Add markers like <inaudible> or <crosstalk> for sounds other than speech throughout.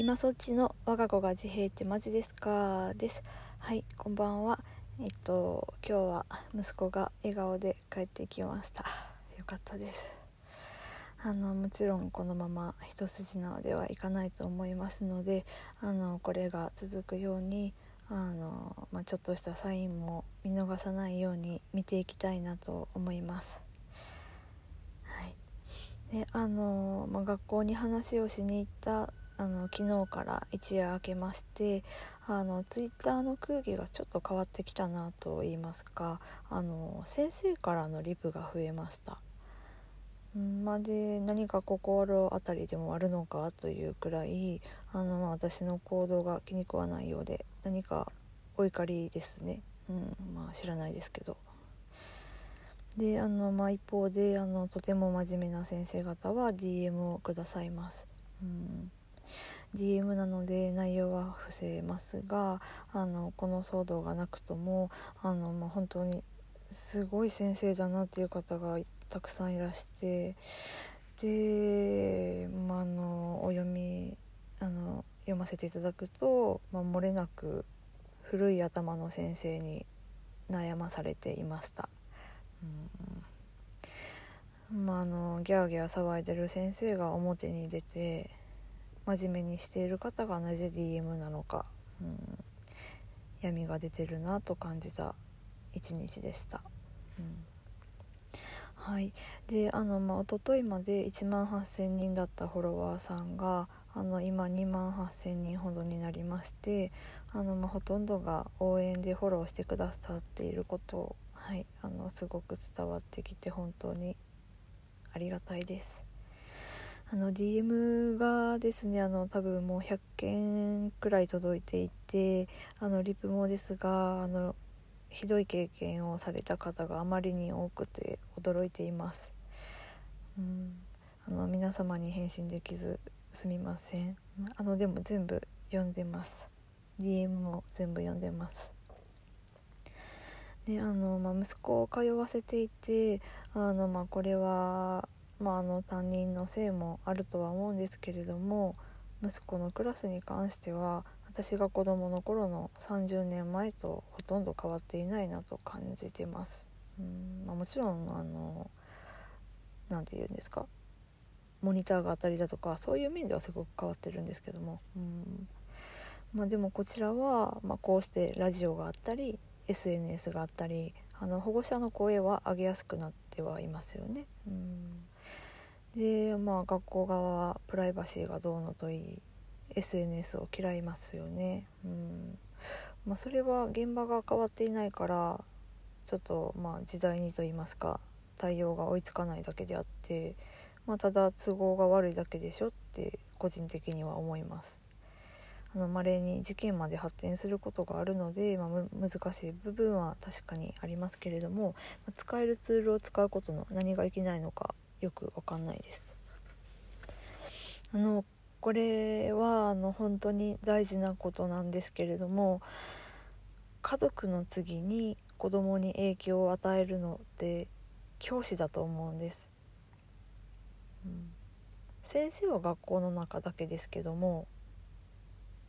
今そっちの我が子が自閉ってマジですか？です。はいこんばんは。えっと今日は息子が笑顔で帰ってきました。よかったです。あのもちろんこのまま一筋縄ではいかないと思いますのであのこれが続くようにあの、まあ、ちょっとしたサインも見逃さないように見ていきたいなと思います。はい。であの、まあ、学校に話をしに行ったあの昨日から一夜明けましてあのツイッターの空気がちょっと変わってきたなと言いますかあの先生からのリプが増えました。まで何か心当たりでもあるのかというくらいあの、まあ、私の行動が気に食わないようで何かお怒りですね、うんまあ、知らないですけど。であの、まあ、一方であのとても真面目な先生方は DM をくださいます。うん DM なので内容は伏せますがあのこの騒動がなくともあの、まあ、本当にすごい先生だなっていう方がたくさんいらしてで、まあ、あのお読みあの読ませていただくと、まあ、漏れなく古い頭の先生に悩まされていました。うんまあ、あのギャーギャー騒いでる先生が表に出て真面目にしている方がなぜ DM なのか、うん、闇が出てるなと感じた一日でした。うんはい、であの、まあ、一昨日まで1万8,000人だったフォロワーさんがあの今2万8,000人ほどになりましてあの、まあ、ほとんどが応援でフォローしてくださっていることをはい、あのすごく伝わってきて本当にありがたいです。あの DM がですねあの多分もう100件くらい届いていてあのリプもですがあのひどい経験をされた方があまりに多くて驚いています。うんあの皆様に返信できずすみません。あのでも全部読んでます。DM も全部読んでます。であの、まあ、息子を通わせていてあの、まあ、これは、まあ、あの担任のせいもあるとは思うんですけれども息子のクラスに関しては私が子どもの頃の30年前とほとんど変わっていないなと感じてます。うんまあ、もちろんあの何て言うんですかモニターがあったりだとかそういう面ではすごく変わってるんですけども、うんまあ、でもこちらは、まあ、こうしてラジオがあったり SNS があったりあの保護者の声は上げやすくなってはいますよね。うんでまあ学校側はプライバシーがどうのといい SNS を嫌いますよね。うんまあ、それは現場が変わっていないからちょっとまあ時代にと言いますか対応が追いつかないだけであって、まあ、ただ都合が悪いだけでしょって個人的には思います。あの稀に事件まで発展することがあるので、まあ、難しい部分は確かにありますけれども、ま、使えるツールを使うことの何がいけないのかよく分かんないです。あのこれはあの本当に大事なことなんですけれども家族の次に子供に影響を与えるのって教師だと思うんです。うん、先生は学校の中だけですけども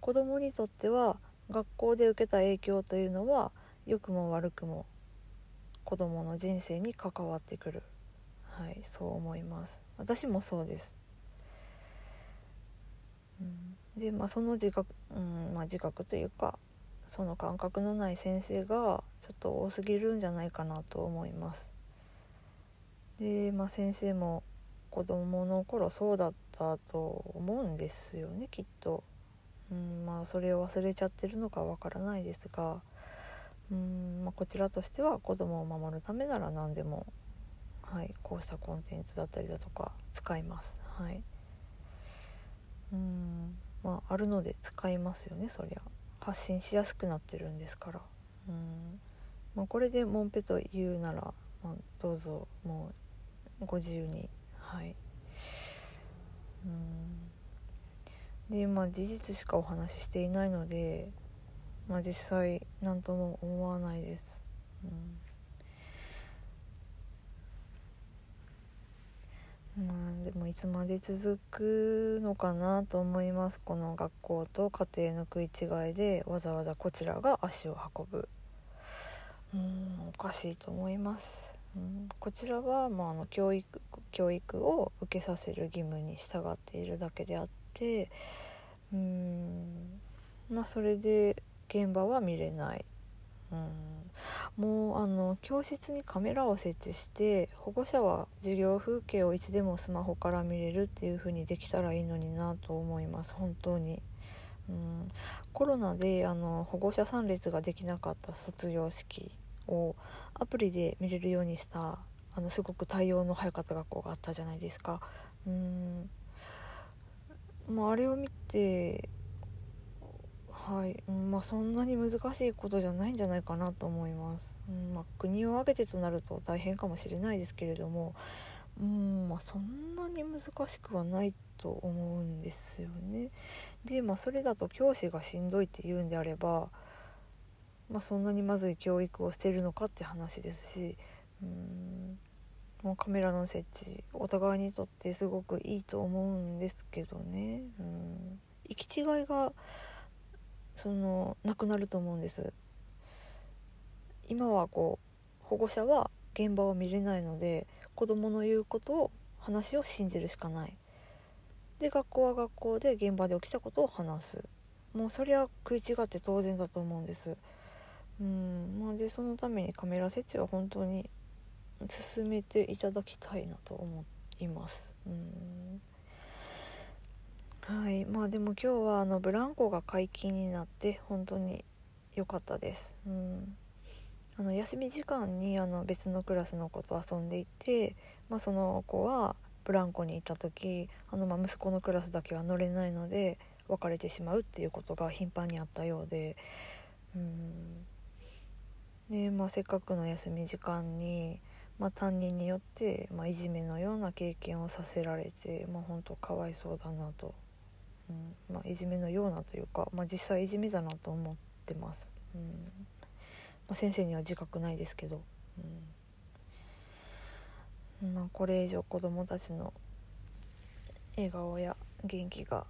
子供にとっては学校で受けた影響というのは良くも悪くも子供の人生に関わってくるはいそう思います。私もそうです、うん、でまあその自覚、うんまあ、自覚というかその感覚のない先生がちょっと多すぎるんじゃないかなと思います。でまあ先生も子供の頃そうだったと思うんですよねきっと。うんまあそれを忘れちゃってるのかわからないですがうん、まあ、こちらとしては子供を守るためなら何でも、はい、こうしたコンテンツだったりだとか使います。はい、うんまああるので使いますよねそりゃ。発信しやすくなってるんですから。うん。まあ、これでもんぺと言うなら、まあ、どうぞもうご自由に。はい。うん。でまあ事実しかお話ししていないので、まあ、実際何とも思わないです。うん。まあ、でもいつまで続くのかなと思います。この学校と家庭の食い違いでわざわざこちらが足を運ぶ。うんおかしいと思います、うん、こちらは、まあ、あの教育教育を受けさせる義務に従っているだけであって。うんまあそれで現場は見れない、うん、もうあの教室にカメラを設置して保護者は授業風景をいつでもスマホから見れるっていう風にできたらいいのになと思います本当に。うん、コロナであの保護者参列ができなかった卒業式をアプリで見れるようにしたあのすごく対応の早かった学校があったじゃないですか。うんまあ、あれを見てはい、まあそんなに難しいことじゃないんじゃないかなと思います、うんまあ、国を挙げてとなると大変かもしれないですけれども。うんまあそんなに難しくはないと思うんですよね。でまあそれだと教師がしんどいって言うんであればまあそんなにまずい教育をしているのかって話ですしうんもうカメラの設置お互いにとってすごくいいと思うんですけどね。うん行き違いがそのなくなると思うんです。今はこう保護者は現場を見れないので子どもの言うことを話を信じるしかない。で学校は学校で現場で起きたことを話す。もうそりゃ食い違って当然だと思うんです。うんまあでそのためにカメラ設置は本当に進めていただきたいなと思います。うん。はい。まあでも今日はあのブランコが解禁になって本当に良かったです。うん。あの休み時間にあの別のクラスの子と遊んでいて、まあ、その子はブランコに行った時あのま息子のクラスだけは乗れないので別れてしまうっていうことが頻繁にあったようでうん。で、まあ、せっかくの休み時間に、まあ、担任によって、まあ、いじめのような経験をさせられて、まあ、本当かわいそうだなとまあ、いじめのようなというか、まあ、実際いじめだなと思ってます、うん。まあ、先生には自覚ないですけど、うん。まあ、これ以上子どもたちの笑顔や元気が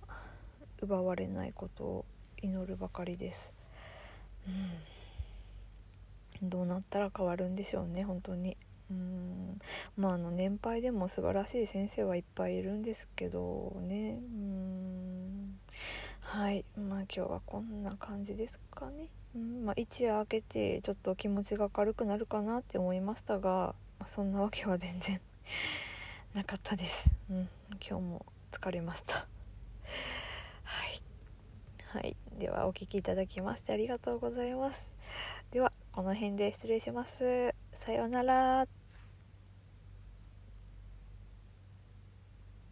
奪われないことを祈るばかりです、うん、どうなったら変わるんでしょうね本当に。うん。まああの年配でも素晴らしい先生はいっぱいいるんですけどね。うん。はい。まあ今日はこんな感じですかね、うん。まあ、一夜明けてちょっと気持ちが軽くなるかなって思いましたが、まあ、そんなわけは全然 <laughs> なかったです、うん、今日も疲れました。<laughs> はい。はい、ではお聴きいただきましてありがとうございます。ではこの辺で失礼します。さようなら。